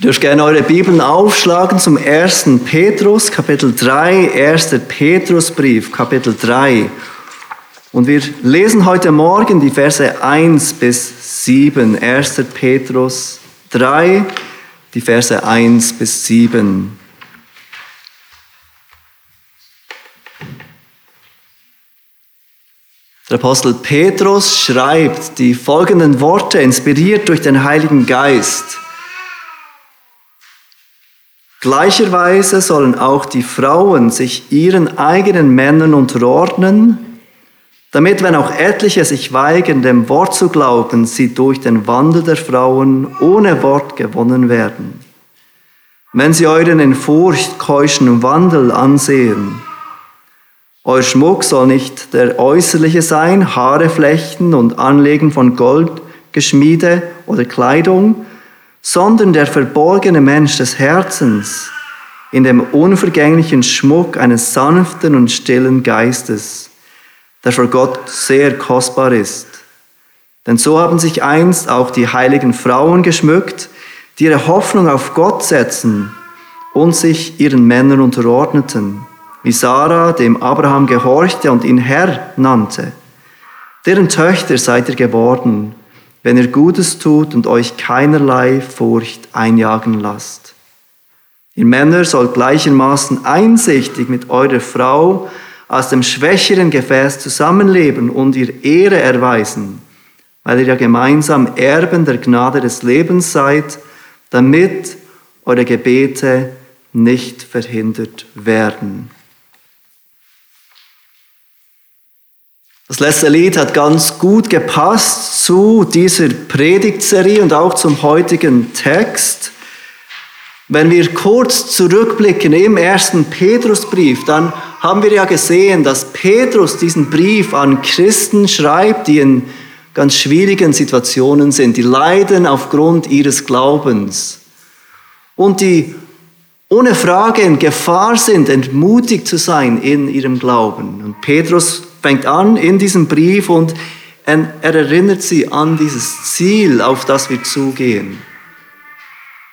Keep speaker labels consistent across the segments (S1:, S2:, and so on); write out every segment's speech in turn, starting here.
S1: Ihr dürft gerne eure Bibeln aufschlagen zum 1. Petrus, Kapitel 3, 1. Petrusbrief, Kapitel 3. Und wir lesen heute Morgen die Verse 1 bis 7, 1. Petrus 3, die Verse 1 bis 7. Der Apostel Petrus schreibt die folgenden Worte, inspiriert durch den Heiligen Geist. Gleicherweise sollen auch die Frauen sich ihren eigenen Männern unterordnen, damit, wenn auch etliche sich weigern, dem Wort zu glauben, sie durch den Wandel der Frauen ohne Wort gewonnen werden. Wenn sie euren in Furcht keuschen Wandel ansehen, euer Schmuck soll nicht der äußerliche sein, Haare flechten und Anlegen von Gold, Geschmiede oder Kleidung, sondern der verborgene Mensch des Herzens in dem unvergänglichen Schmuck eines sanften und stillen Geistes, der vor Gott sehr kostbar ist. Denn so haben sich einst auch die heiligen Frauen geschmückt, die ihre Hoffnung auf Gott setzen und sich ihren Männern unterordneten wie Sarah dem Abraham gehorchte und ihn Herr nannte. Deren Töchter seid ihr geworden, wenn ihr Gutes tut und euch keinerlei Furcht einjagen lasst. Ihr Männer sollt gleichermaßen einsichtig mit eurer Frau aus dem schwächeren Gefäß zusammenleben und ihr Ehre erweisen, weil ihr ja gemeinsam Erben der Gnade des Lebens seid, damit eure Gebete nicht verhindert werden. Das letzte Lied hat ganz gut gepasst zu dieser Predigtserie und auch zum heutigen Text. Wenn wir kurz zurückblicken im ersten Petrusbrief, dann haben wir ja gesehen, dass Petrus diesen Brief an Christen schreibt, die in ganz schwierigen Situationen sind, die leiden aufgrund ihres Glaubens und die ohne Frage in Gefahr sind, entmutigt zu sein in ihrem Glauben. Und Petrus fängt an in diesem Brief und er erinnert sie an dieses Ziel, auf das wir zugehen.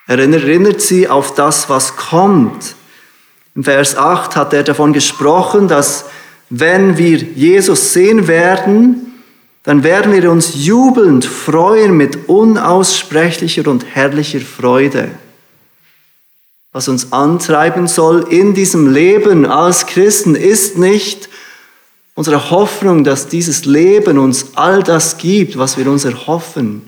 S1: Er erinnert sie auf das, was kommt. Im Vers 8 hat er davon gesprochen, dass wenn wir Jesus sehen werden, dann werden wir uns jubelnd freuen mit unaussprechlicher und herrlicher Freude. Was uns antreiben soll in diesem Leben als Christen ist nicht, unsere Hoffnung, dass dieses Leben uns all das gibt, was wir uns erhoffen.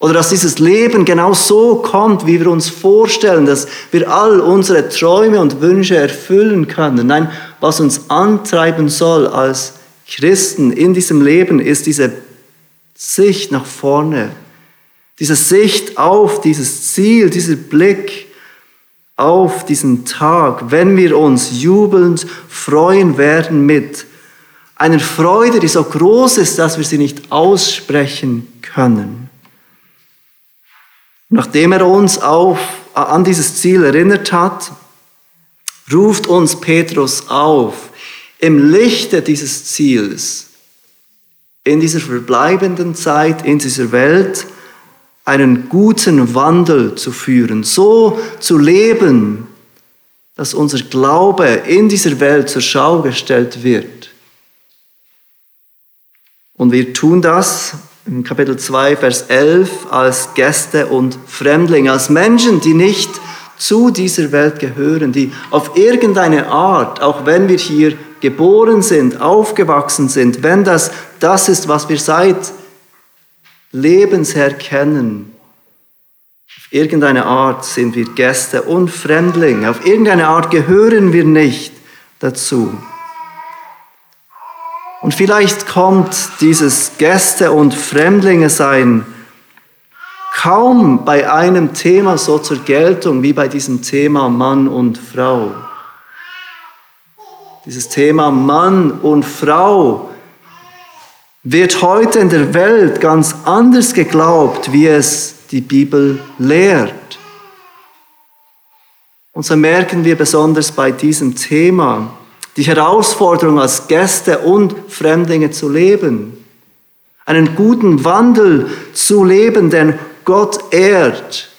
S1: Oder dass dieses Leben genau so kommt, wie wir uns vorstellen, dass wir all unsere Träume und Wünsche erfüllen können. Nein, was uns antreiben soll als Christen in diesem Leben, ist diese Sicht nach vorne, diese Sicht auf dieses Ziel, dieser Blick auf diesen Tag, wenn wir uns jubelnd freuen werden mit einer Freude, die so groß ist, dass wir sie nicht aussprechen können. Nachdem er uns auf, an dieses Ziel erinnert hat, ruft uns Petrus auf, im Lichte dieses Ziels, in dieser verbleibenden Zeit, in dieser Welt, einen guten Wandel zu führen, so zu leben, dass unser Glaube in dieser Welt zur Schau gestellt wird. Und wir tun das im Kapitel 2, Vers 11 als Gäste und Fremdlinge, als Menschen, die nicht zu dieser Welt gehören, die auf irgendeine Art, auch wenn wir hier geboren sind, aufgewachsen sind, wenn das das ist, was wir seit Lebensher kennen, auf irgendeine Art sind wir Gäste und Fremdlinge, auf irgendeine Art gehören wir nicht dazu. Und vielleicht kommt dieses Gäste- und Fremdlinge-Sein kaum bei einem Thema so zur Geltung wie bei diesem Thema Mann und Frau. Dieses Thema Mann und Frau wird heute in der Welt ganz anders geglaubt, wie es die Bibel lehrt. Und so merken wir besonders bei diesem Thema, die Herausforderung als Gäste und Fremdlinge zu leben, einen guten Wandel zu leben, denn Gott ehrt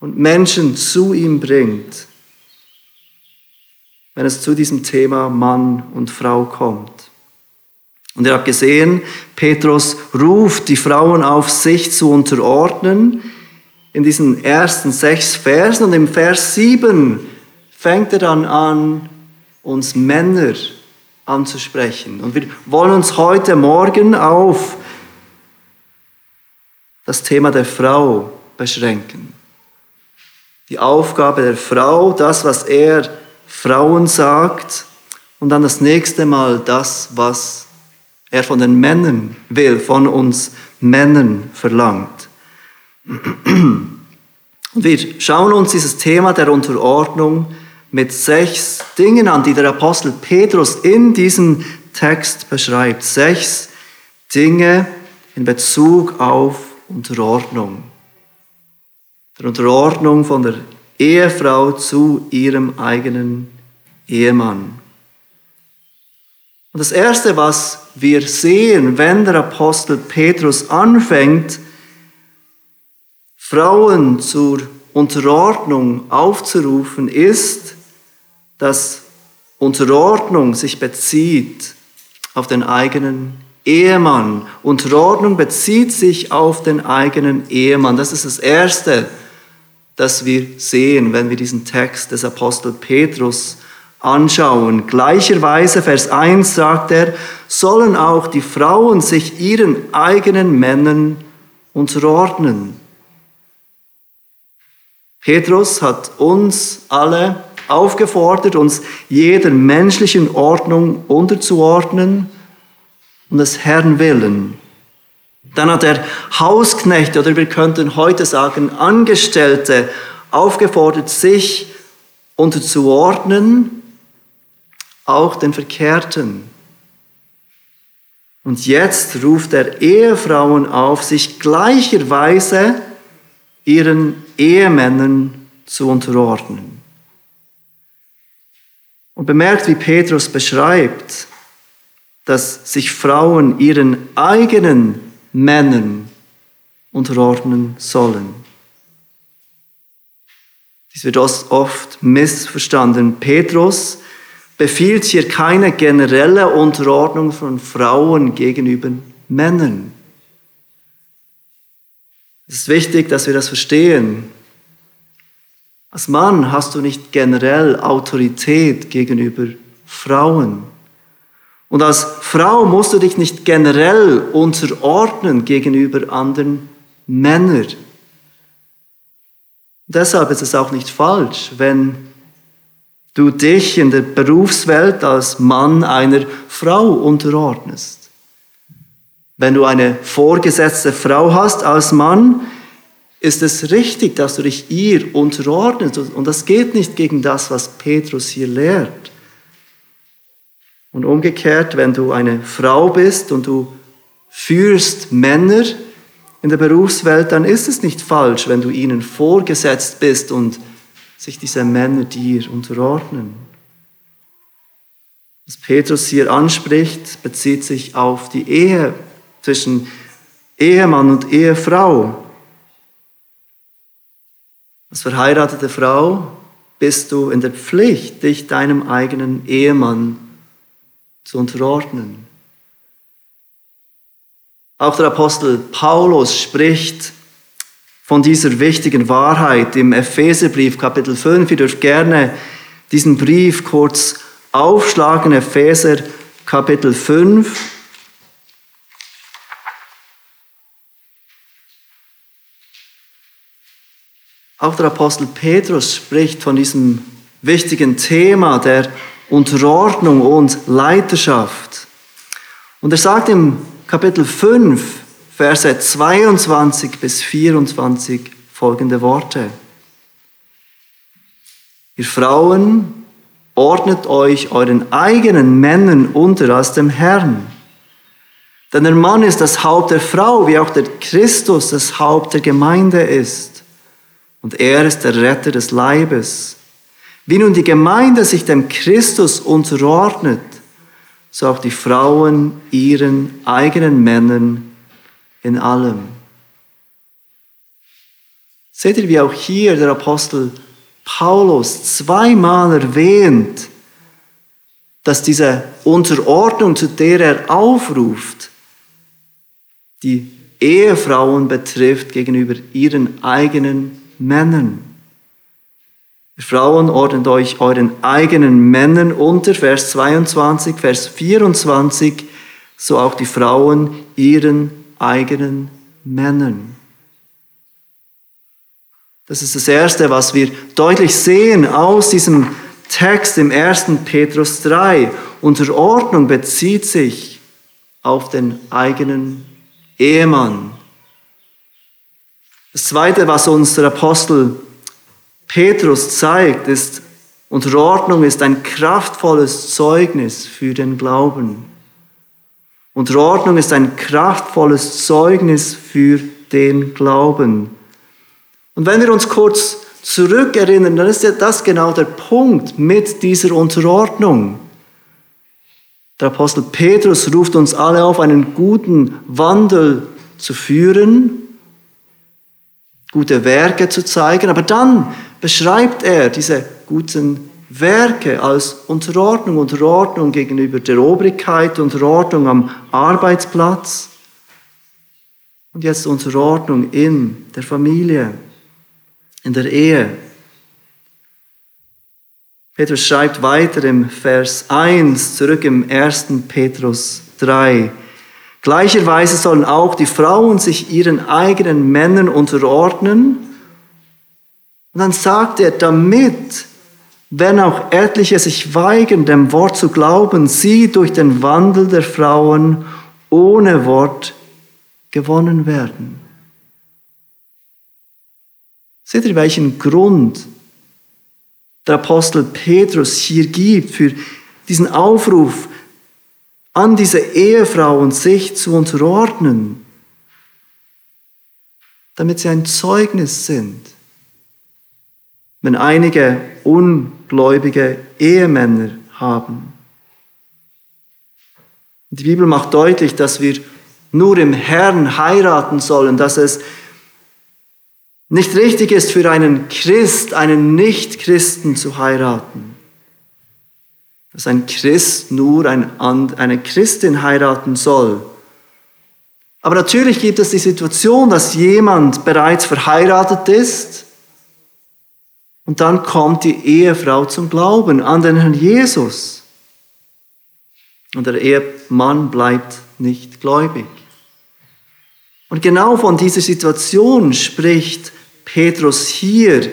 S1: und Menschen zu ihm bringt, wenn es zu diesem Thema Mann und Frau kommt. Und ihr habt gesehen, Petrus ruft die Frauen auf, sich zu unterordnen in diesen ersten sechs Versen. Und im Vers sieben fängt er dann an, uns Männer anzusprechen. Und wir wollen uns heute Morgen auf das Thema der Frau beschränken. Die Aufgabe der Frau, das, was er Frauen sagt, und dann das nächste Mal das, was er von den Männern will, von uns Männern verlangt. Und wir schauen uns dieses Thema der Unterordnung mit sechs Dingen an, die der Apostel Petrus in diesem Text beschreibt. Sechs Dinge in Bezug auf Unterordnung. Der Unterordnung von der Ehefrau zu ihrem eigenen Ehemann. Und das Erste, was wir sehen, wenn der Apostel Petrus anfängt, Frauen zur Unterordnung aufzurufen, ist, dass Unterordnung sich bezieht auf den eigenen Ehemann. Unterordnung bezieht sich auf den eigenen Ehemann. Das ist das Erste, das wir sehen, wenn wir diesen Text des Apostel Petrus anschauen. Gleicherweise, Vers 1 sagt er, sollen auch die Frauen sich ihren eigenen Männern unterordnen. Petrus hat uns alle aufgefordert, uns jeder menschlichen Ordnung unterzuordnen und des Herrn willen. Dann hat er Hausknechte oder wir könnten heute sagen Angestellte aufgefordert, sich unterzuordnen, auch den Verkehrten. Und jetzt ruft er Ehefrauen auf, sich gleicherweise ihren Ehemännern zu unterordnen. Und bemerkt, wie Petrus beschreibt, dass sich Frauen ihren eigenen Männern unterordnen sollen. Dies wird oft missverstanden. Petrus befiehlt hier keine generelle Unterordnung von Frauen gegenüber Männern. Es ist wichtig, dass wir das verstehen. Als Mann hast du nicht generell Autorität gegenüber Frauen. Und als Frau musst du dich nicht generell unterordnen gegenüber anderen Männern. Deshalb ist es auch nicht falsch, wenn du dich in der Berufswelt als Mann einer Frau unterordnest. Wenn du eine vorgesetzte Frau hast als Mann, ist es richtig, dass du dich ihr unterordnest. Und das geht nicht gegen das, was Petrus hier lehrt. Und umgekehrt, wenn du eine Frau bist und du führst Männer in der Berufswelt, dann ist es nicht falsch, wenn du ihnen vorgesetzt bist und sich diese Männer dir unterordnen. Was Petrus hier anspricht, bezieht sich auf die Ehe zwischen Ehemann und Ehefrau. Als verheiratete Frau bist du in der Pflicht, dich deinem eigenen Ehemann zu unterordnen. Auch der Apostel Paulus spricht von dieser wichtigen Wahrheit im Epheserbrief Kapitel 5. Ihr dürft gerne diesen Brief kurz aufschlagen, Epheser Kapitel 5. Auch der Apostel Petrus spricht von diesem wichtigen Thema der Unterordnung und Leiterschaft. Und er sagt im Kapitel 5, Verse 22 bis 24 folgende Worte. Ihr Frauen, ordnet euch euren eigenen Männern unter als dem Herrn. Denn der Mann ist das Haupt der Frau, wie auch der Christus das Haupt der Gemeinde ist und er ist der Retter des Leibes. Wie nun die Gemeinde sich dem Christus unterordnet, so auch die Frauen ihren eigenen Männern in allem. Seht ihr, wie auch hier der Apostel Paulus zweimal erwähnt, dass diese Unterordnung, zu der er aufruft, die Ehefrauen betrifft gegenüber ihren eigenen Männern. Frauen, ordnet euch euren eigenen Männern unter, Vers 22, Vers 24, so auch die Frauen ihren eigenen Männern. Das ist das Erste, was wir deutlich sehen aus diesem Text im 1. Petrus 3. Unterordnung bezieht sich auf den eigenen Ehemann. Das Zweite, was uns der Apostel Petrus zeigt, ist, Unterordnung ist ein kraftvolles Zeugnis für den Glauben. Unterordnung ist ein kraftvolles Zeugnis für den Glauben. Und wenn wir uns kurz zurückerinnern, dann ist ja das genau der Punkt mit dieser Unterordnung. Der Apostel Petrus ruft uns alle auf, einen guten Wandel zu führen, gute Werke zu zeigen, aber dann beschreibt er diese guten Werke als Unterordnung, Unterordnung gegenüber der Obrigkeit, Unterordnung am Arbeitsplatz und jetzt Unterordnung in der Familie, in der Ehe. Petrus schreibt weiter im Vers 1, zurück im 1. Petrus 3. Gleicherweise sollen auch die Frauen sich ihren eigenen Männern unterordnen, und dann sagt er, damit, wenn auch etliche sich weigern, dem Wort zu glauben, sie durch den Wandel der Frauen ohne Wort gewonnen werden. Seht ihr, welchen Grund der Apostel Petrus hier gibt für diesen Aufruf an diese Ehefrauen, sich zu unterordnen, damit sie ein Zeugnis sind wenn einige ungläubige Ehemänner haben. Die Bibel macht deutlich, dass wir nur im Herrn heiraten sollen, dass es nicht richtig ist für einen Christ, einen Nicht-Christen zu heiraten. Dass ein Christ nur eine Christin heiraten soll. Aber natürlich gibt es die Situation, dass jemand bereits verheiratet ist und dann kommt die Ehefrau zum Glauben an den Herrn Jesus. Und der Ehemann bleibt nicht gläubig. Und genau von dieser Situation spricht Petrus hier,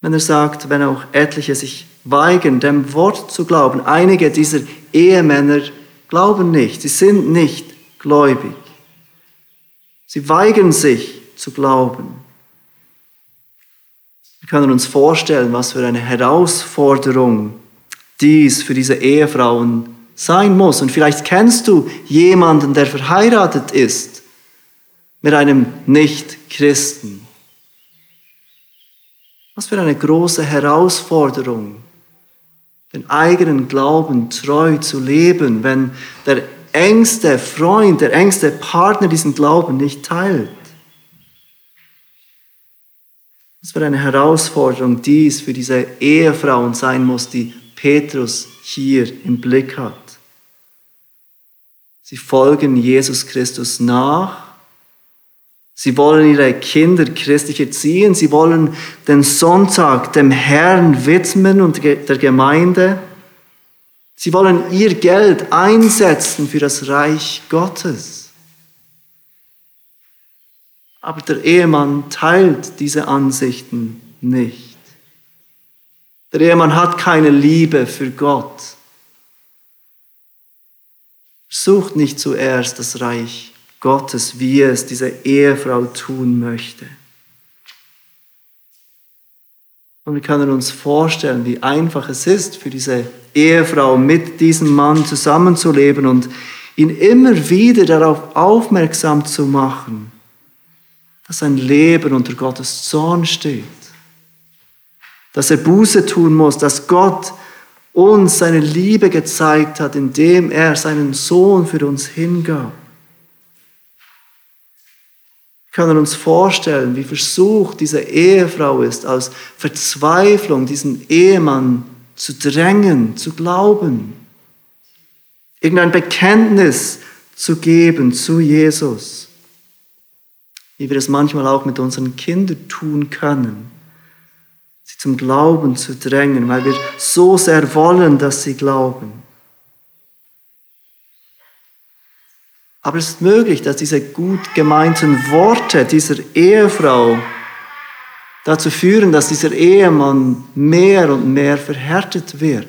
S1: wenn er sagt, wenn auch etliche sich weigern, dem Wort zu glauben. Einige dieser Ehemänner glauben nicht, sie sind nicht gläubig. Sie weigern sich zu glauben. Wir können uns vorstellen, was für eine Herausforderung dies für diese Ehefrauen sein muss. Und vielleicht kennst du jemanden, der verheiratet ist mit einem Nicht-Christen. Was für eine große Herausforderung, den eigenen Glauben treu zu leben, wenn der engste Freund, der engste Partner diesen Glauben nicht teilt. Was für eine Herausforderung dies für diese Ehefrauen sein muss, die Petrus hier im Blick hat. Sie folgen Jesus Christus nach. Sie wollen ihre Kinder christlich erziehen. Sie wollen den Sonntag dem Herrn widmen und der Gemeinde. Sie wollen ihr Geld einsetzen für das Reich Gottes. Aber der Ehemann teilt diese Ansichten nicht. Der Ehemann hat keine Liebe für Gott. Sucht nicht zuerst das Reich Gottes, wie es diese Ehefrau tun möchte. Und wir können uns vorstellen, wie einfach es ist für diese Ehefrau mit diesem Mann zusammenzuleben und ihn immer wieder darauf aufmerksam zu machen, dass sein Leben unter Gottes Zorn steht. Dass er Buße tun muss, dass Gott uns seine Liebe gezeigt hat, indem er seinen Sohn für uns hingab. Wir können uns vorstellen, wie versucht diese Ehefrau ist, aus Verzweiflung diesen Ehemann zu drängen, zu glauben, irgendein Bekenntnis zu geben zu Jesus, wie wir es manchmal auch mit unseren Kindern tun können, sie zum Glauben zu drängen, weil wir so sehr wollen, dass sie glauben. Aber es ist möglich, dass diese gut gemeinten Worte dieser Ehefrau dazu führen, dass dieser Ehemann mehr und mehr verhärtet wird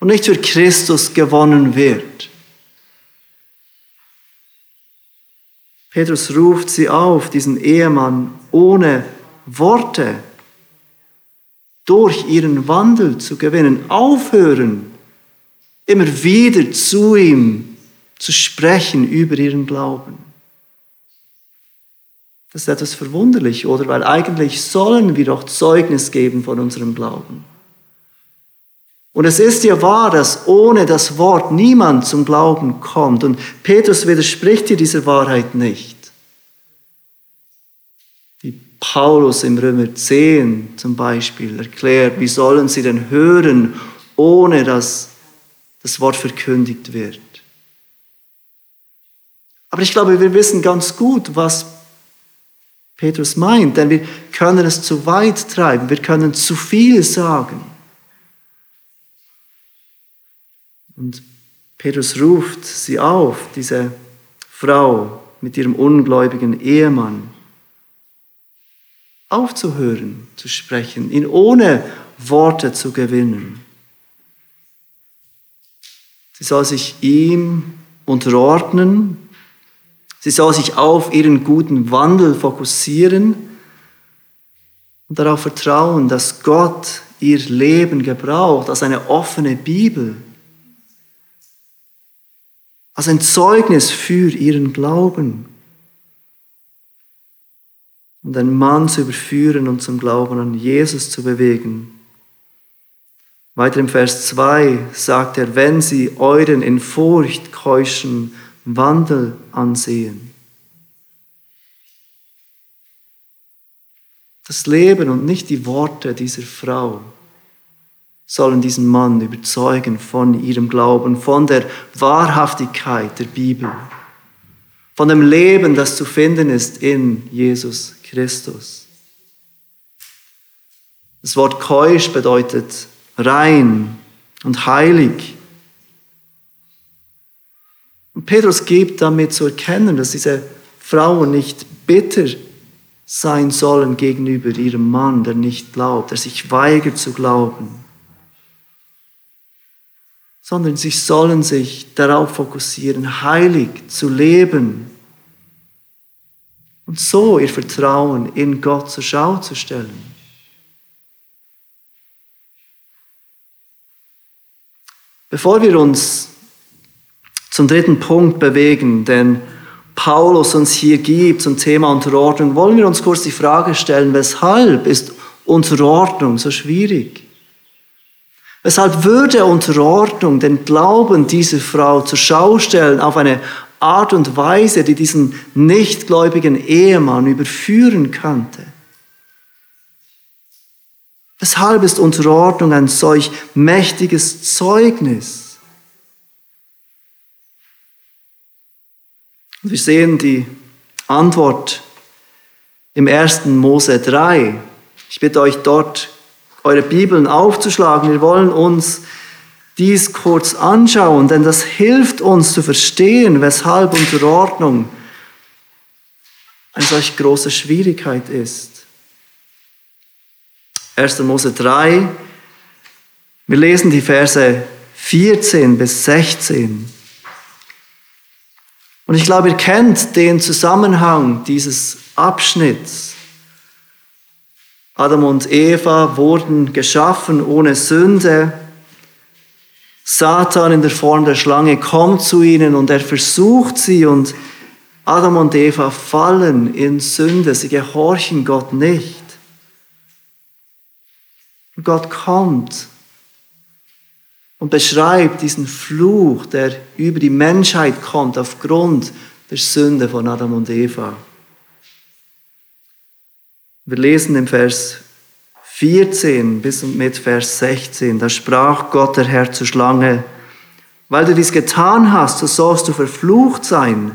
S1: und nicht für Christus gewonnen wird. Petrus ruft sie auf, diesen Ehemann ohne Worte durch ihren Wandel zu gewinnen, aufhören, immer wieder zu ihm zu sprechen über ihren Glauben. Das ist etwas verwunderlich, oder? Weil eigentlich sollen wir doch Zeugnis geben von unserem Glauben. Und es ist ja wahr, dass ohne das Wort niemand zum Glauben kommt. Und Petrus widerspricht hier dieser Wahrheit nicht. Wie Paulus im Römer 10 zum Beispiel erklärt, wie sollen sie denn hören, ohne dass das Wort verkündigt wird. Aber ich glaube, wir wissen ganz gut, was Petrus meint, denn wir können es zu weit treiben, wir können zu viel sagen. Und Petrus ruft sie auf, diese Frau mit ihrem ungläubigen Ehemann, aufzuhören, zu sprechen, ihn ohne Worte zu gewinnen. Sie soll sich ihm unterordnen, Sie soll sich auf ihren guten Wandel fokussieren und darauf vertrauen, dass Gott ihr Leben gebraucht als eine offene Bibel, als ein Zeugnis für ihren Glauben. Und einen Mann zu überführen und zum Glauben an Jesus zu bewegen. Weiter im Vers 2 sagt er, wenn sie euren in Furcht keuschen Wandel ansehen. Das Leben und nicht die Worte dieser Frau sollen diesen Mann überzeugen von ihrem Glauben, von der Wahrhaftigkeit der Bibel, von dem Leben, das zu finden ist in Jesus Christus. Das Wort keusch bedeutet rein und heilig. Und Petrus gibt damit zu erkennen, dass diese Frauen nicht bitter sein sollen gegenüber ihrem Mann, der nicht glaubt, der sich weigert zu glauben, sondern sie sollen sich darauf fokussieren, heilig zu leben und so ihr Vertrauen in Gott zur Schau zu stellen. Bevor wir uns zum dritten Punkt bewegen, den Paulus uns hier gibt zum Thema Unterordnung, wollen wir uns kurz die Frage stellen, weshalb ist Unterordnung so schwierig? Weshalb würde Unterordnung den Glauben dieser Frau zur Schau stellen auf eine Art und Weise, die diesen nichtgläubigen Ehemann überführen könnte? Weshalb ist Unterordnung ein solch mächtiges Zeugnis? Wir sehen die Antwort im 1. Mose 3. Ich bitte euch dort, eure Bibeln aufzuschlagen. Wir wollen uns dies kurz anschauen, denn das hilft uns zu verstehen, weshalb Unterordnung eine solch große Schwierigkeit ist. 1. Mose 3, wir lesen die Verse 14 bis 16. Und ich glaube, ihr kennt den Zusammenhang dieses Abschnitts. Adam und Eva wurden geschaffen ohne Sünde. Satan in der Form der Schlange kommt zu ihnen und er versucht sie und Adam und Eva fallen in Sünde. Sie gehorchen Gott nicht. Gott kommt und beschreibt diesen Fluch, der über die Menschheit kommt aufgrund der Sünde von Adam und Eva. Wir lesen im Vers 14 bis und mit Vers 16, da sprach Gott der Herr zur Schlange, weil du dies getan hast, so sollst du verflucht sein,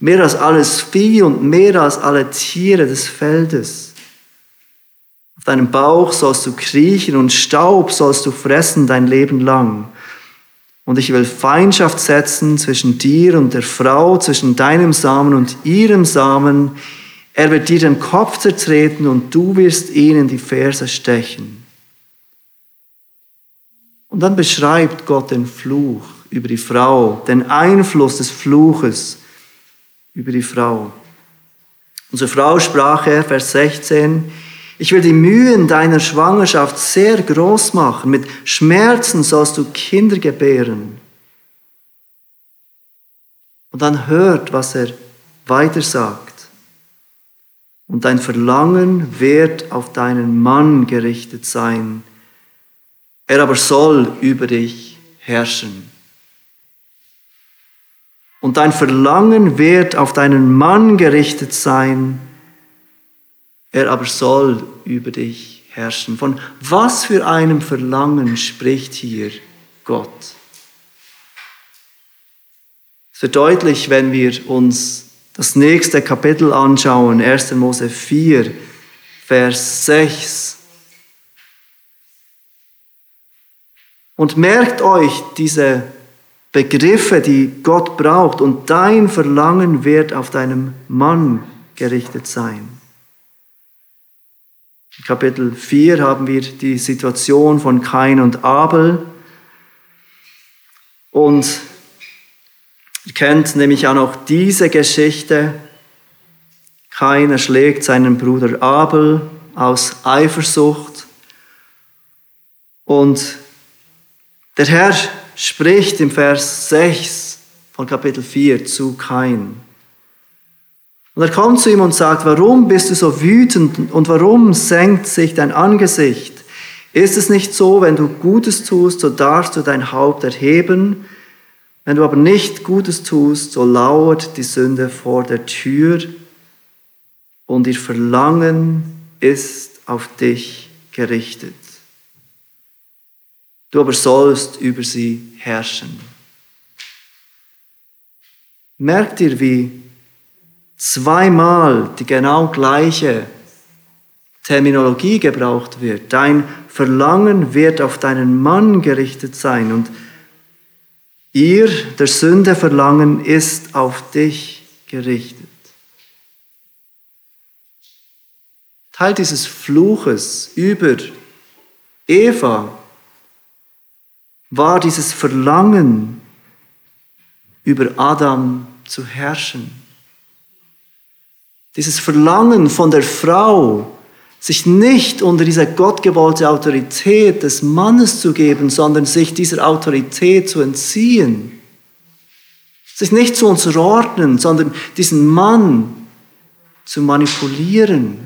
S1: mehr als alles Vieh und mehr als alle Tiere des Feldes. Deinem Bauch sollst du kriechen und Staub sollst du fressen dein Leben lang. Und ich will Feindschaft setzen zwischen dir und der Frau, zwischen deinem Samen und ihrem Samen. Er wird dir den Kopf zertreten und du wirst ihn in die Ferse stechen. Und dann beschreibt Gott den Fluch über die Frau, den Einfluss des Fluches über die Frau. Unsere Frau sprach er, Vers 16, ich will die Mühen deiner Schwangerschaft sehr groß machen. Mit Schmerzen sollst du Kinder gebären. Und dann hört, was er weiter sagt. Und dein Verlangen wird auf deinen Mann gerichtet sein. Er aber soll über dich herrschen. Und dein Verlangen wird auf deinen Mann gerichtet sein er aber soll über dich herrschen. Von was für einem Verlangen spricht hier Gott? Es wird deutlich, wenn wir uns das nächste Kapitel anschauen, 1. Mose 4, Vers 6. Und merkt euch diese Begriffe, die Gott braucht, und dein Verlangen wird auf deinem Mann gerichtet sein. In Kapitel 4 haben wir die Situation von Kain und Abel. Und ihr kennt nämlich auch noch diese Geschichte. Kain erschlägt seinen Bruder Abel aus Eifersucht. Und der Herr spricht im Vers 6 von Kapitel 4 zu Kain. Und er kommt zu ihm und sagt, warum bist du so wütend und warum senkt sich dein Angesicht? Ist es nicht so, wenn du Gutes tust, so darfst du dein Haupt erheben? Wenn du aber nicht Gutes tust, so lauert die Sünde vor der Tür und ihr Verlangen ist auf dich gerichtet. Du aber sollst über sie herrschen. Merkt ihr, wie zweimal die genau gleiche Terminologie gebraucht wird. Dein Verlangen wird auf deinen Mann gerichtet sein und ihr, der Sünde Verlangen, ist auf dich gerichtet. Teil dieses Fluches über Eva war dieses Verlangen, über Adam zu herrschen. Dieses Verlangen von der Frau, sich nicht unter diese gottgewollte Autorität des Mannes zu geben, sondern sich dieser Autorität zu entziehen. Sich nicht zu unterordnen, sondern diesen Mann zu manipulieren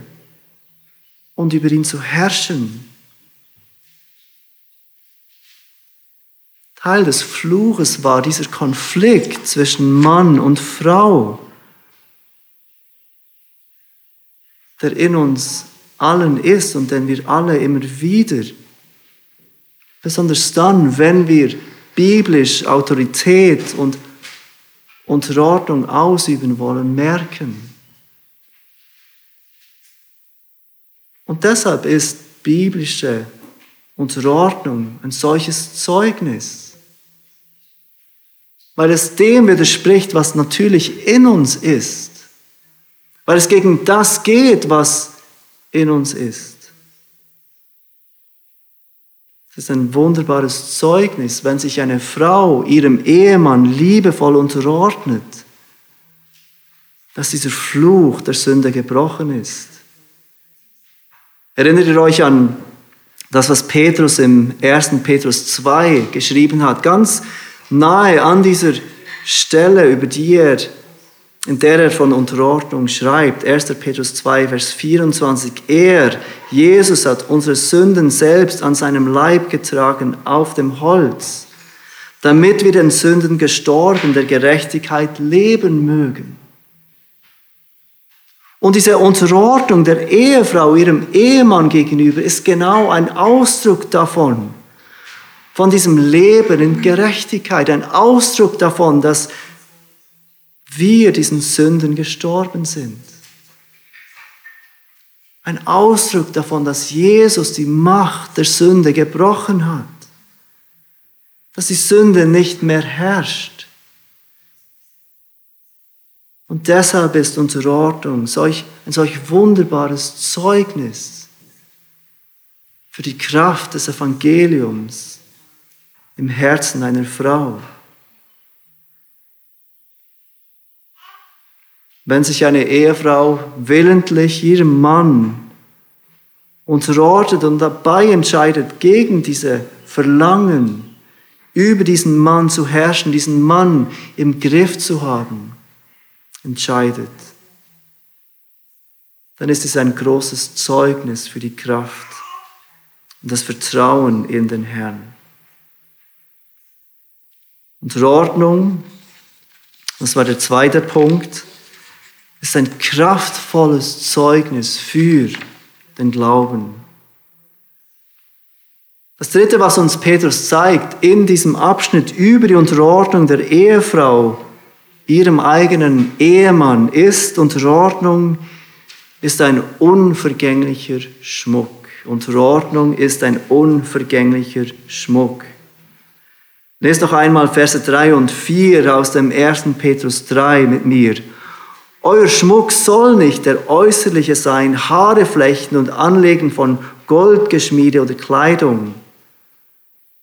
S1: und über ihn zu herrschen. Teil des Fluches war dieser Konflikt zwischen Mann und Frau. Der in uns allen ist und den wir alle immer wieder, besonders dann, wenn wir biblisch Autorität und Unterordnung ausüben wollen, merken. Und deshalb ist biblische Unterordnung ein solches Zeugnis, weil es dem widerspricht, was natürlich in uns ist weil es gegen das geht, was in uns ist. Es ist ein wunderbares Zeugnis, wenn sich eine Frau ihrem Ehemann liebevoll unterordnet, dass dieser Fluch der Sünde gebrochen ist. Erinnert ihr euch an das, was Petrus im 1. Petrus 2 geschrieben hat, ganz nahe an dieser Stelle, über die er in der er von Unterordnung schreibt, 1. Petrus 2, Vers 24, er, Jesus, hat unsere Sünden selbst an seinem Leib getragen auf dem Holz, damit wir den Sünden gestorben, der Gerechtigkeit leben mögen. Und diese Unterordnung der Ehefrau ihrem Ehemann gegenüber ist genau ein Ausdruck davon, von diesem Leben in Gerechtigkeit, ein Ausdruck davon, dass wir diesen Sünden gestorben sind. Ein Ausdruck davon, dass Jesus die Macht der Sünde gebrochen hat, dass die Sünde nicht mehr herrscht. Und deshalb ist unsere Ordnung solch, ein solch wunderbares Zeugnis für die Kraft des Evangeliums im Herzen einer Frau. Wenn sich eine Ehefrau willentlich ihrem Mann unterordnet und dabei entscheidet, gegen diese Verlangen über diesen Mann zu herrschen, diesen Mann im Griff zu haben, entscheidet, dann ist es ein großes Zeugnis für die Kraft und das Vertrauen in den Herrn. Unterordnung, das war der zweite Punkt, ist ein kraftvolles Zeugnis für den Glauben. Das Dritte, was uns Petrus zeigt in diesem Abschnitt über die Unterordnung der Ehefrau ihrem eigenen Ehemann ist, Unterordnung ist ein unvergänglicher Schmuck. Unterordnung ist ein unvergänglicher Schmuck. Lest noch einmal Verse 3 und 4 aus dem 1. Petrus 3 mit mir. Euer Schmuck soll nicht der äußerliche sein, Haare flechten und Anlegen von Goldgeschmiede oder Kleidung,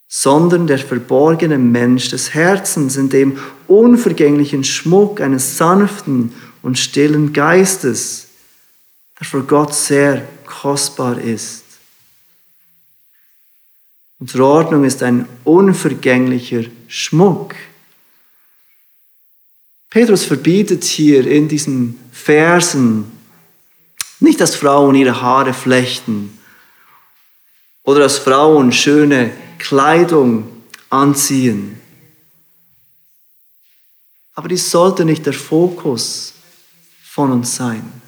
S1: sondern der verborgene Mensch des Herzens in dem unvergänglichen Schmuck eines sanften und stillen Geistes, der für Gott sehr kostbar ist. Unsere Ordnung ist ein unvergänglicher Schmuck. Petrus verbietet hier in diesen Versen nicht, dass Frauen ihre Haare flechten oder dass Frauen schöne Kleidung anziehen. Aber dies sollte nicht der Fokus von uns sein.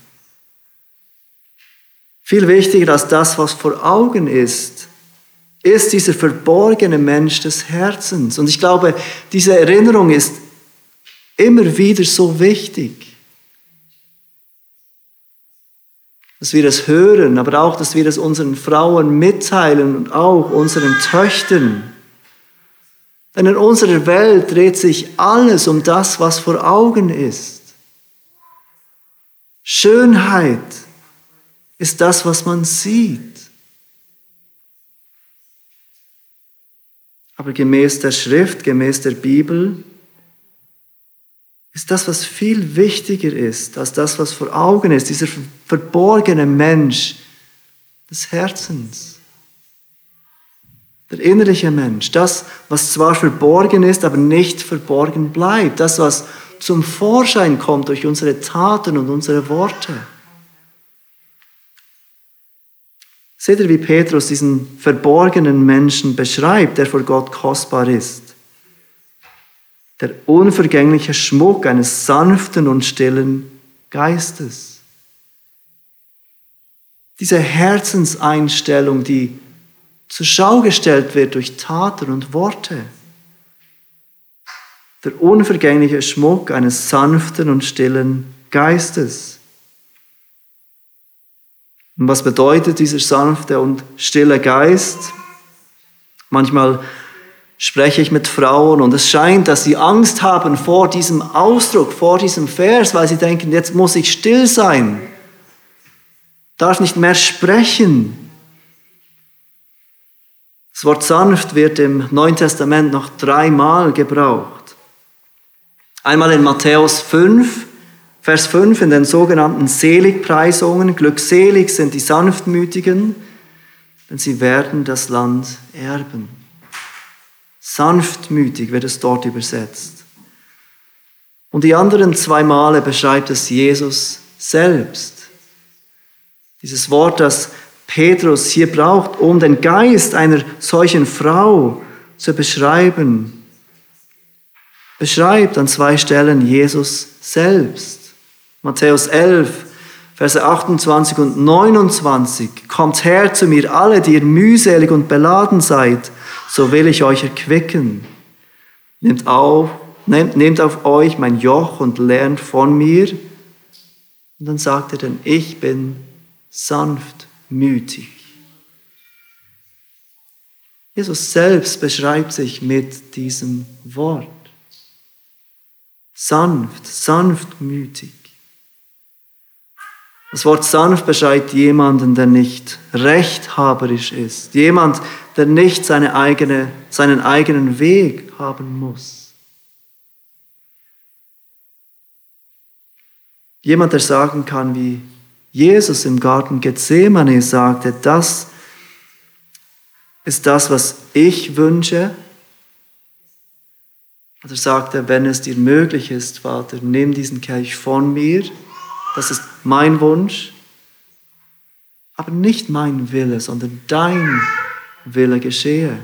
S1: Viel wichtiger als das, was vor Augen ist, ist dieser verborgene Mensch des Herzens. Und ich glaube, diese Erinnerung ist immer wieder so wichtig. Dass wir das hören, aber auch, dass wir das unseren Frauen mitteilen und auch unseren Töchtern. Denn in unserer Welt dreht sich alles um das, was vor Augen ist. Schönheit ist das, was man sieht. Aber gemäß der Schrift, gemäß der Bibel, ist das, was viel wichtiger ist als das, was vor Augen ist, dieser verborgene Mensch des Herzens. Der innerliche Mensch, das, was zwar verborgen ist, aber nicht verborgen bleibt, das, was zum Vorschein kommt durch unsere Taten und unsere Worte. Seht ihr, wie Petrus diesen verborgenen Menschen beschreibt, der vor Gott kostbar ist? Der unvergängliche Schmuck eines sanften und stillen Geistes. Diese Herzenseinstellung, die zur Schau gestellt wird durch Taten und Worte. Der unvergängliche Schmuck eines sanften und stillen Geistes. Und was bedeutet dieser sanfte und stille Geist? Manchmal spreche ich mit Frauen und es scheint, dass sie Angst haben vor diesem Ausdruck, vor diesem Vers, weil sie denken, jetzt muss ich still sein, darf nicht mehr sprechen. Das Wort sanft wird im Neuen Testament noch dreimal gebraucht. Einmal in Matthäus 5, Vers 5 in den sogenannten Seligpreisungen. Glückselig sind die Sanftmütigen, denn sie werden das Land erben. Sanftmütig wird es dort übersetzt. Und die anderen zwei Male beschreibt es Jesus selbst. Dieses Wort, das Petrus hier braucht, um den Geist einer solchen Frau zu beschreiben, beschreibt an zwei Stellen Jesus selbst. Matthäus 11, Verse 28 und 29. Kommt her zu mir alle, die ihr mühselig und beladen seid, so will ich euch erquicken. Nehmt auf, nehmt, nehmt auf euch mein Joch und lernt von mir. Und dann sagt er denn, ich bin sanftmütig. Jesus selbst beschreibt sich mit diesem Wort. Sanft, sanftmütig. Das Wort sanft beschreibt jemanden, der nicht rechthaberisch ist. Jemand, der nicht seine eigene, seinen eigenen Weg haben muss. Jemand, der sagen kann, wie Jesus im Garten Gethsemane sagte, das ist das, was ich wünsche. Oder sagte, wenn es dir möglich ist, Vater, nimm diesen Kelch von mir. Das ist mein Wunsch. Aber nicht mein Wille, sondern dein Wille geschehe.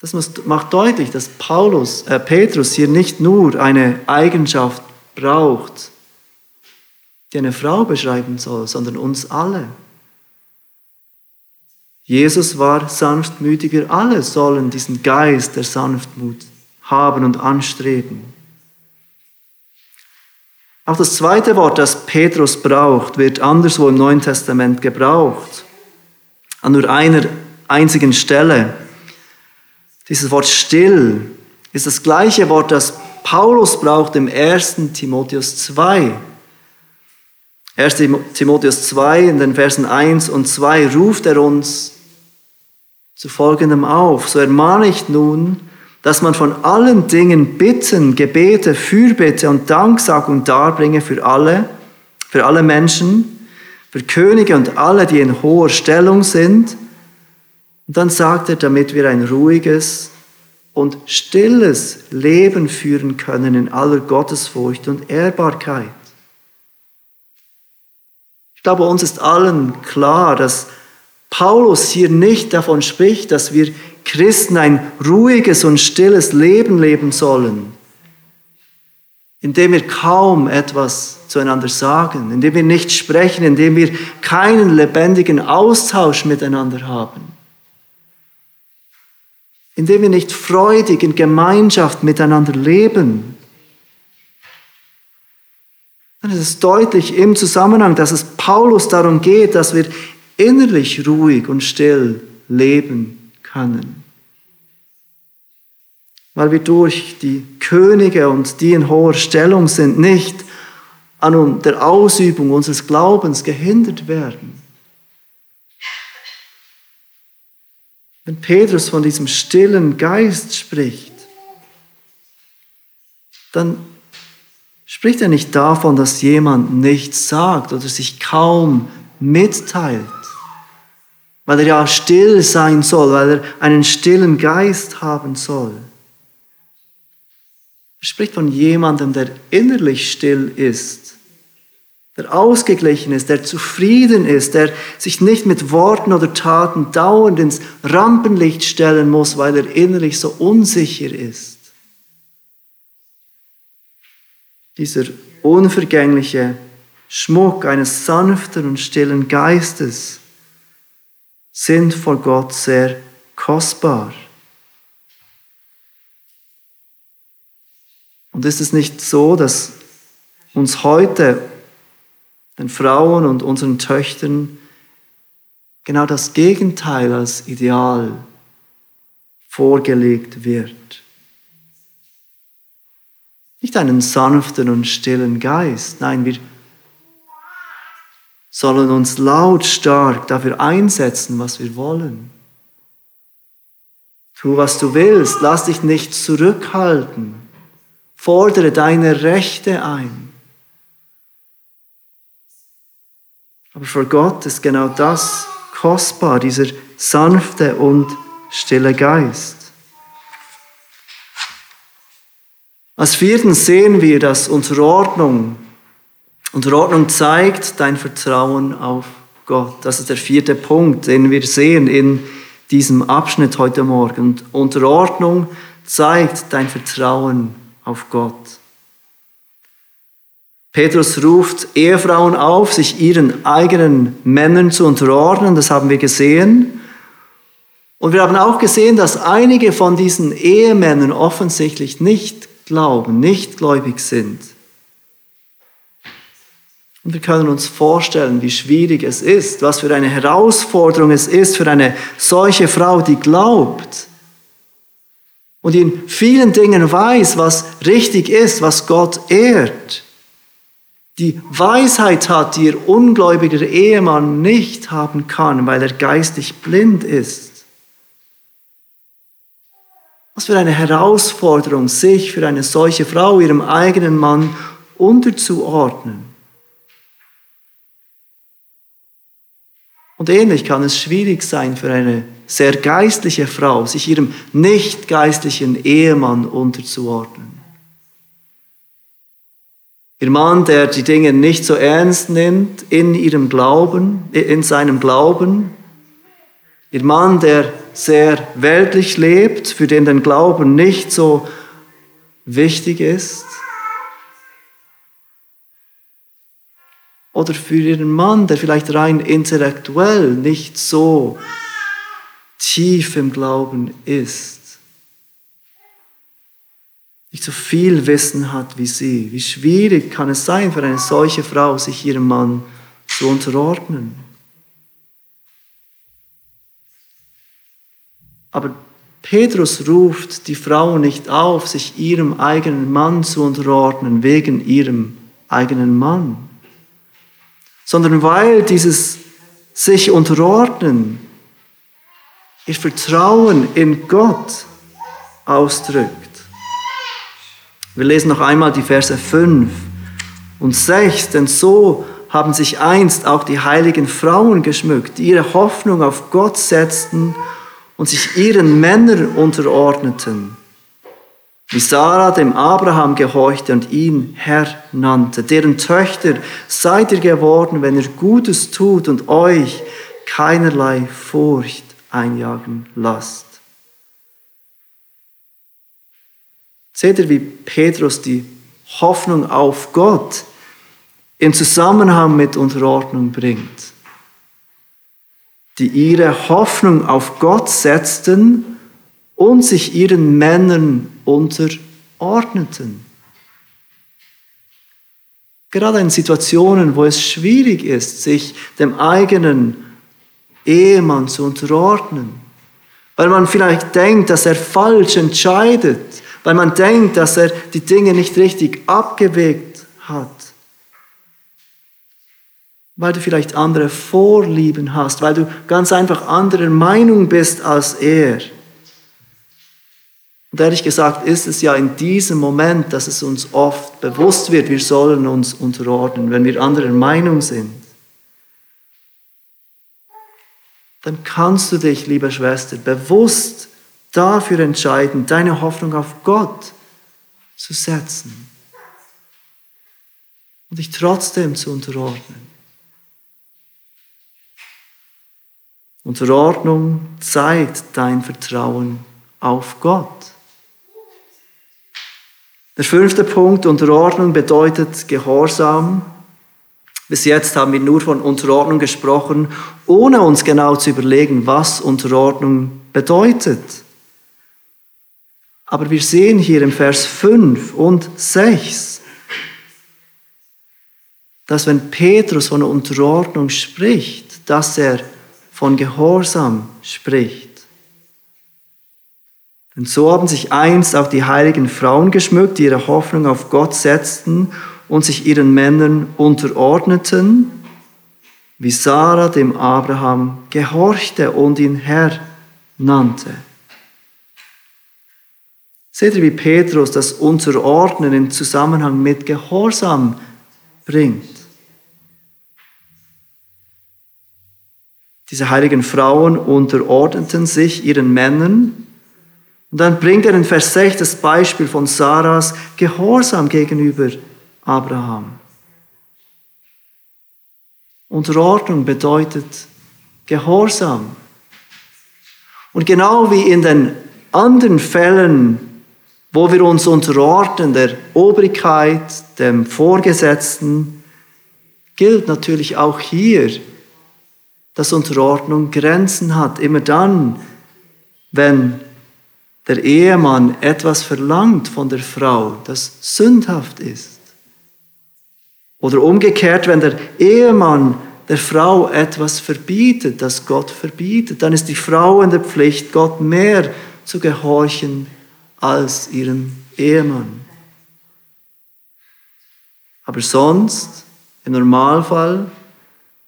S1: Das macht deutlich, dass Paulus, äh, Petrus hier nicht nur eine Eigenschaft braucht, die eine Frau beschreiben soll, sondern uns alle. Jesus war sanftmütiger, alle sollen diesen Geist der Sanftmut haben und anstreben. Auch das zweite Wort, das Petrus braucht, wird anderswo im Neuen Testament gebraucht. An nur einer einzigen Stelle. Dieses Wort still ist das gleiche Wort, das Paulus braucht im 1. Timotheus 2. 1. Timotheus 2 in den Versen 1 und 2 ruft er uns zu folgendem auf. So ermahne ich nun, dass man von allen Dingen Bitten, Gebete, Fürbitte und Danksagung darbringe für alle, für alle Menschen, für Könige und alle, die in hoher Stellung sind. Und dann sagt er, damit wir ein ruhiges und stilles Leben führen können in aller Gottesfurcht und Ehrbarkeit glaube, uns ist allen klar, dass Paulus hier nicht davon spricht, dass wir Christen ein ruhiges und stilles Leben leben sollen, indem wir kaum etwas zueinander sagen, indem wir nicht sprechen, indem wir keinen lebendigen Austausch miteinander haben, indem wir nicht freudig in Gemeinschaft miteinander leben. Dann ist es deutlich im Zusammenhang, dass es Paulus darum geht, dass wir innerlich ruhig und still leben können. Weil wir durch die Könige und die in hoher Stellung sind, nicht an der Ausübung unseres Glaubens gehindert werden. Wenn Petrus von diesem stillen Geist spricht, dann spricht er nicht davon, dass jemand nichts sagt oder sich kaum mitteilt, weil er ja still sein soll, weil er einen stillen Geist haben soll. Er spricht von jemandem, der innerlich still ist, der ausgeglichen ist, der zufrieden ist, der sich nicht mit Worten oder Taten dauernd ins Rampenlicht stellen muss, weil er innerlich so unsicher ist. dieser unvergängliche Schmuck eines sanften und stillen Geistes sind vor Gott sehr kostbar. Und ist es nicht so, dass uns heute, den Frauen und unseren Töchtern, genau das Gegenteil als Ideal vorgelegt wird? Nicht einen sanften und stillen Geist. Nein, wir sollen uns lautstark dafür einsetzen, was wir wollen. Tu, was du willst. Lass dich nicht zurückhalten. Fordere deine Rechte ein. Aber vor Gott ist genau das kostbar, dieser sanfte und stille Geist. Als vierten sehen wir, dass Unterordnung, Unterordnung zeigt dein Vertrauen auf Gott. Das ist der vierte Punkt, den wir sehen in diesem Abschnitt heute Morgen. Unterordnung zeigt dein Vertrauen auf Gott. Petrus ruft Ehefrauen auf, sich ihren eigenen Männern zu unterordnen, das haben wir gesehen. Und wir haben auch gesehen, dass einige von diesen Ehemännern offensichtlich nicht glauben, nicht gläubig sind. Und wir können uns vorstellen, wie schwierig es ist, was für eine Herausforderung es ist für eine solche Frau, die glaubt und in vielen Dingen weiß, was richtig ist, was Gott ehrt. Die Weisheit hat, die ihr ungläubiger Ehemann nicht haben kann, weil er geistig blind ist. Was für eine Herausforderung, sich für eine solche Frau, ihrem eigenen Mann unterzuordnen. Und ähnlich kann es schwierig sein für eine sehr geistliche Frau, sich ihrem nicht geistlichen Ehemann unterzuordnen. Ihr Mann, der die Dinge nicht so ernst nimmt in ihrem Glauben, in seinem Glauben. Ihr Mann, der sehr weltlich lebt, für den den Glauben nicht so wichtig ist. Oder für ihren Mann, der vielleicht rein intellektuell nicht so tief im Glauben ist. Nicht so viel Wissen hat wie sie. Wie schwierig kann es sein für eine solche Frau, sich ihrem Mann zu unterordnen. Aber Petrus ruft die Frau nicht auf, sich ihrem eigenen Mann zu unterordnen, wegen ihrem eigenen Mann, sondern weil dieses sich unterordnen ihr Vertrauen in Gott ausdrückt. Wir lesen noch einmal die Verse 5 und 6, denn so haben sich einst auch die heiligen Frauen geschmückt, die ihre Hoffnung auf Gott setzten und sich ihren Männern unterordneten, wie Sarah dem Abraham gehorchte und ihn Herr nannte, deren Töchter seid ihr geworden, wenn ihr Gutes tut und euch keinerlei Furcht einjagen lasst. Seht ihr, wie Petrus die Hoffnung auf Gott in Zusammenhang mit Unterordnung bringt? die ihre Hoffnung auf Gott setzten und sich ihren Männern unterordneten. Gerade in Situationen, wo es schwierig ist, sich dem eigenen Ehemann zu unterordnen, weil man vielleicht denkt, dass er falsch entscheidet, weil man denkt, dass er die Dinge nicht richtig abgewegt hat weil du vielleicht andere Vorlieben hast, weil du ganz einfach anderer Meinung bist als er. Und ehrlich gesagt ist es ja in diesem Moment, dass es uns oft bewusst wird, wir sollen uns unterordnen, wenn wir anderer Meinung sind. Dann kannst du dich, liebe Schwester, bewusst dafür entscheiden, deine Hoffnung auf Gott zu setzen und dich trotzdem zu unterordnen. Unterordnung zeigt dein Vertrauen auf Gott. Der fünfte Punkt, Unterordnung bedeutet Gehorsam. Bis jetzt haben wir nur von Unterordnung gesprochen, ohne uns genau zu überlegen, was Unterordnung bedeutet. Aber wir sehen hier im Vers 5 und 6, dass wenn Petrus von Unterordnung spricht, dass er von Gehorsam spricht. Denn so haben sich einst auch die heiligen Frauen geschmückt, die ihre Hoffnung auf Gott setzten und sich ihren Männern unterordneten, wie Sarah dem Abraham gehorchte und ihn Herr nannte. Seht ihr, wie Petrus das Unterordnen in Zusammenhang mit Gehorsam bringt? Diese heiligen Frauen unterordneten sich ihren Männern. Und dann bringt er in Vers 6 das Beispiel von Sarahs Gehorsam gegenüber Abraham. Unterordnung bedeutet Gehorsam. Und genau wie in den anderen Fällen wo wir uns unterordnen der Obrigkeit, dem Vorgesetzten, gilt natürlich auch hier, dass Unterordnung Grenzen hat. Immer dann, wenn der Ehemann etwas verlangt von der Frau, das sündhaft ist. Oder umgekehrt, wenn der Ehemann der Frau etwas verbietet, das Gott verbietet, dann ist die Frau in der Pflicht, Gott mehr zu gehorchen als ihrem Ehemann. Aber sonst, im Normalfall,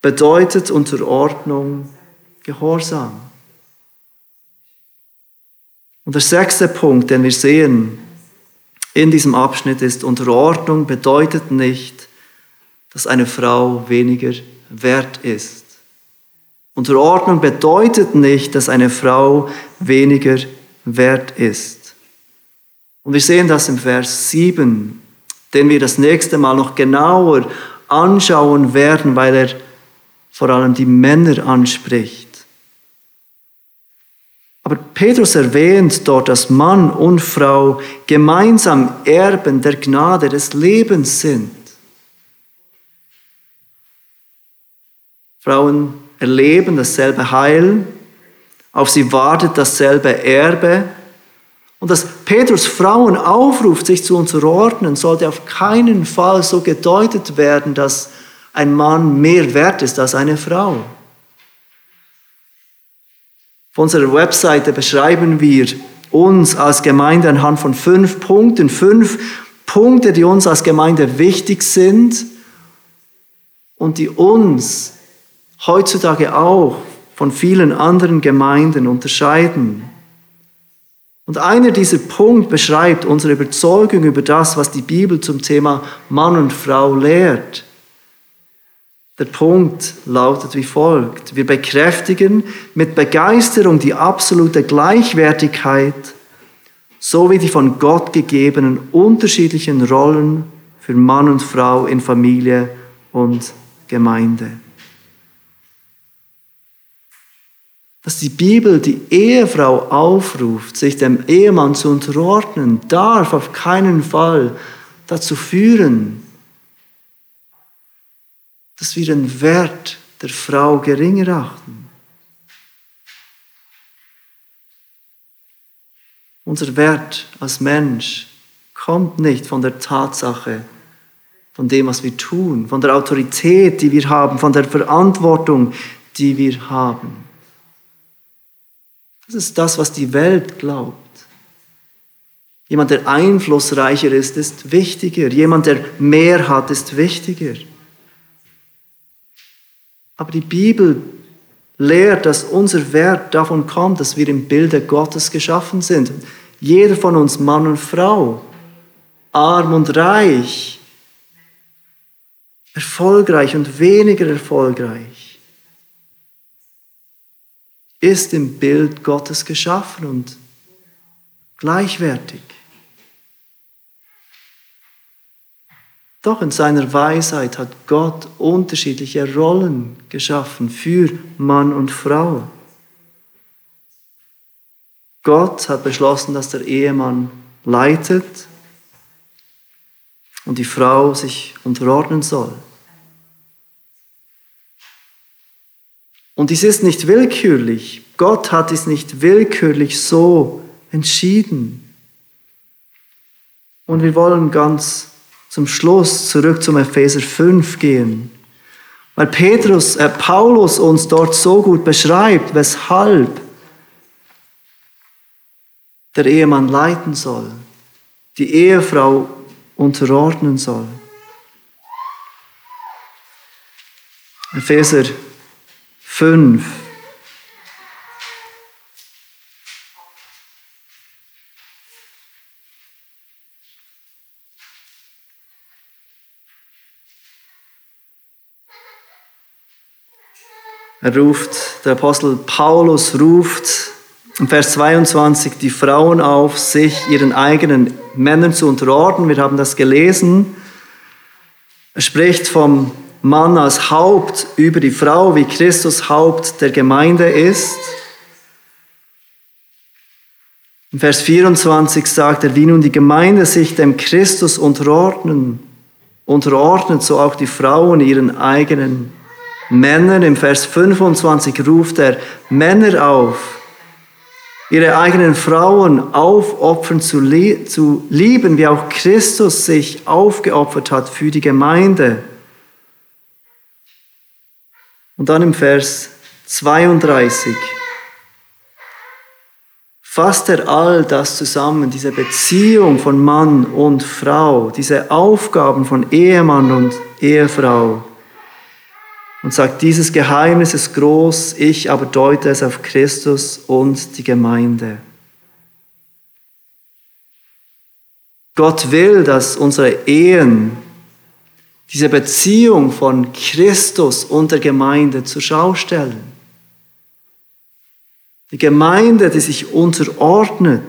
S1: bedeutet Unterordnung Gehorsam. Und der sechste Punkt, den wir sehen in diesem Abschnitt ist, Unterordnung bedeutet nicht, dass eine Frau weniger wert ist. Unterordnung bedeutet nicht, dass eine Frau weniger wert ist. Und wir sehen das im Vers 7, den wir das nächste Mal noch genauer anschauen werden, weil er vor allem die Männer anspricht. Aber Petrus erwähnt dort, dass Mann und Frau gemeinsam Erben der Gnade des Lebens sind. Frauen erleben dasselbe Heil, auf sie wartet dasselbe Erbe. Und dass Petrus Frauen aufruft, sich zu unterordnen, sollte auf keinen Fall so gedeutet werden, dass ein Mann mehr wert ist als eine Frau. Auf unserer Webseite beschreiben wir uns als Gemeinde anhand von fünf Punkten, fünf Punkte, die uns als Gemeinde wichtig sind und die uns heutzutage auch von vielen anderen Gemeinden unterscheiden. Und einer dieser Punkte beschreibt unsere Überzeugung über das, was die Bibel zum Thema Mann und Frau lehrt. Der Punkt lautet wie folgt. Wir bekräftigen mit Begeisterung die absolute Gleichwertigkeit sowie die von Gott gegebenen unterschiedlichen Rollen für Mann und Frau in Familie und Gemeinde. dass die Bibel die Ehefrau aufruft, sich dem Ehemann zu unterordnen, darf auf keinen Fall dazu führen, dass wir den Wert der Frau geringer achten. Unser Wert als Mensch kommt nicht von der Tatsache, von dem, was wir tun, von der Autorität, die wir haben, von der Verantwortung, die wir haben. Das ist das, was die Welt glaubt. Jemand, der einflussreicher ist, ist wichtiger. Jemand, der mehr hat, ist wichtiger. Aber die Bibel lehrt, dass unser Wert davon kommt, dass wir im Bilde Gottes geschaffen sind. Jeder von uns, Mann und Frau, arm und reich, erfolgreich und weniger erfolgreich ist im Bild Gottes geschaffen und gleichwertig. Doch in seiner Weisheit hat Gott unterschiedliche Rollen geschaffen für Mann und Frau. Gott hat beschlossen, dass der Ehemann leitet und die Frau sich unterordnen soll. Und dies ist nicht willkürlich. Gott hat es nicht willkürlich so entschieden. Und wir wollen ganz zum Schluss zurück zum Epheser 5 gehen, weil Petrus, äh, Paulus uns dort so gut beschreibt, weshalb der Ehemann leiten soll, die Ehefrau unterordnen soll. Epheser 5. Er ruft, der Apostel Paulus ruft im Vers 22 die Frauen auf, sich ihren eigenen Männern zu unterordnen. Wir haben das gelesen. Er spricht vom Mann als Haupt über die Frau, wie Christus Haupt der Gemeinde ist. In Vers 24 sagt er, wie nun die Gemeinde sich dem Christus unterordnen, unterordnet, so auch die Frauen ihren eigenen Männern. Im Vers 25 ruft er Männer auf, ihre eigenen Frauen aufopfern zu, zu lieben, wie auch Christus sich aufgeopfert hat für die Gemeinde. Und dann im Vers 32 fasst er all das zusammen, diese Beziehung von Mann und Frau, diese Aufgaben von Ehemann und Ehefrau und sagt, dieses Geheimnis ist groß, ich aber deute es auf Christus und die Gemeinde. Gott will, dass unsere Ehen diese Beziehung von Christus und der Gemeinde zur Schau stellen. Die Gemeinde, die sich unterordnet,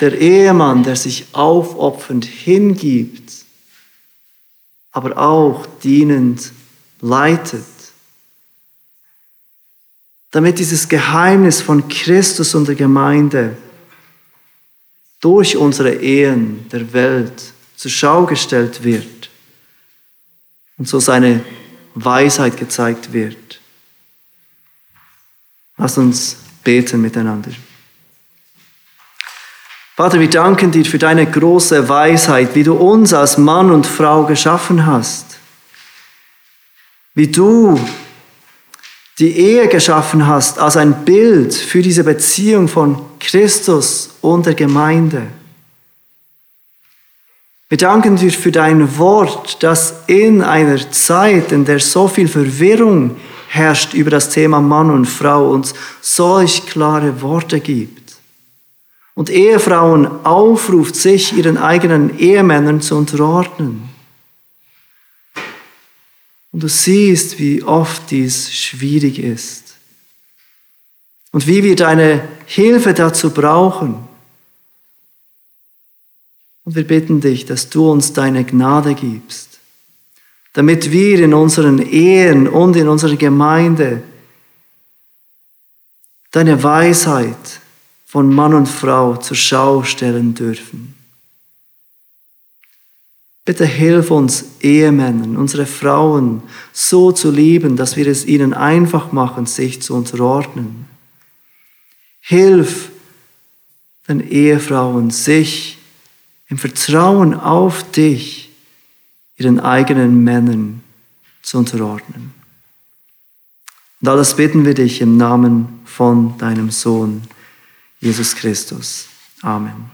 S1: der Ehemann, der sich aufopfernd hingibt, aber auch dienend leitet. Damit dieses Geheimnis von Christus und der Gemeinde durch unsere Ehen der Welt zur Schau gestellt wird und so seine Weisheit gezeigt wird. Lass uns beten miteinander. Vater, wir danken dir für deine große Weisheit, wie du uns als Mann und Frau geschaffen hast. Wie du die Ehe geschaffen hast als ein Bild für diese Beziehung von Christus und der Gemeinde. Wir danken dir für dein Wort, das in einer Zeit, in der so viel Verwirrung herrscht über das Thema Mann und Frau, uns solch klare Worte gibt. Und Ehefrauen aufruft, sich ihren eigenen Ehemännern zu unterordnen. Und du siehst, wie oft dies schwierig ist. Und wie wir deine Hilfe dazu brauchen. Und wir bitten dich, dass du uns deine Gnade gibst, damit wir in unseren Ehen und in unserer Gemeinde deine Weisheit von Mann und Frau zur Schau stellen dürfen. Bitte hilf uns Ehemännern, unsere Frauen so zu lieben, dass wir es ihnen einfach machen, sich zu unterordnen. Hilf den Ehefrauen, sich im Vertrauen auf dich ihren eigenen Männern zu unterordnen. Und alles bitten wir dich im Namen von deinem Sohn, Jesus Christus. Amen.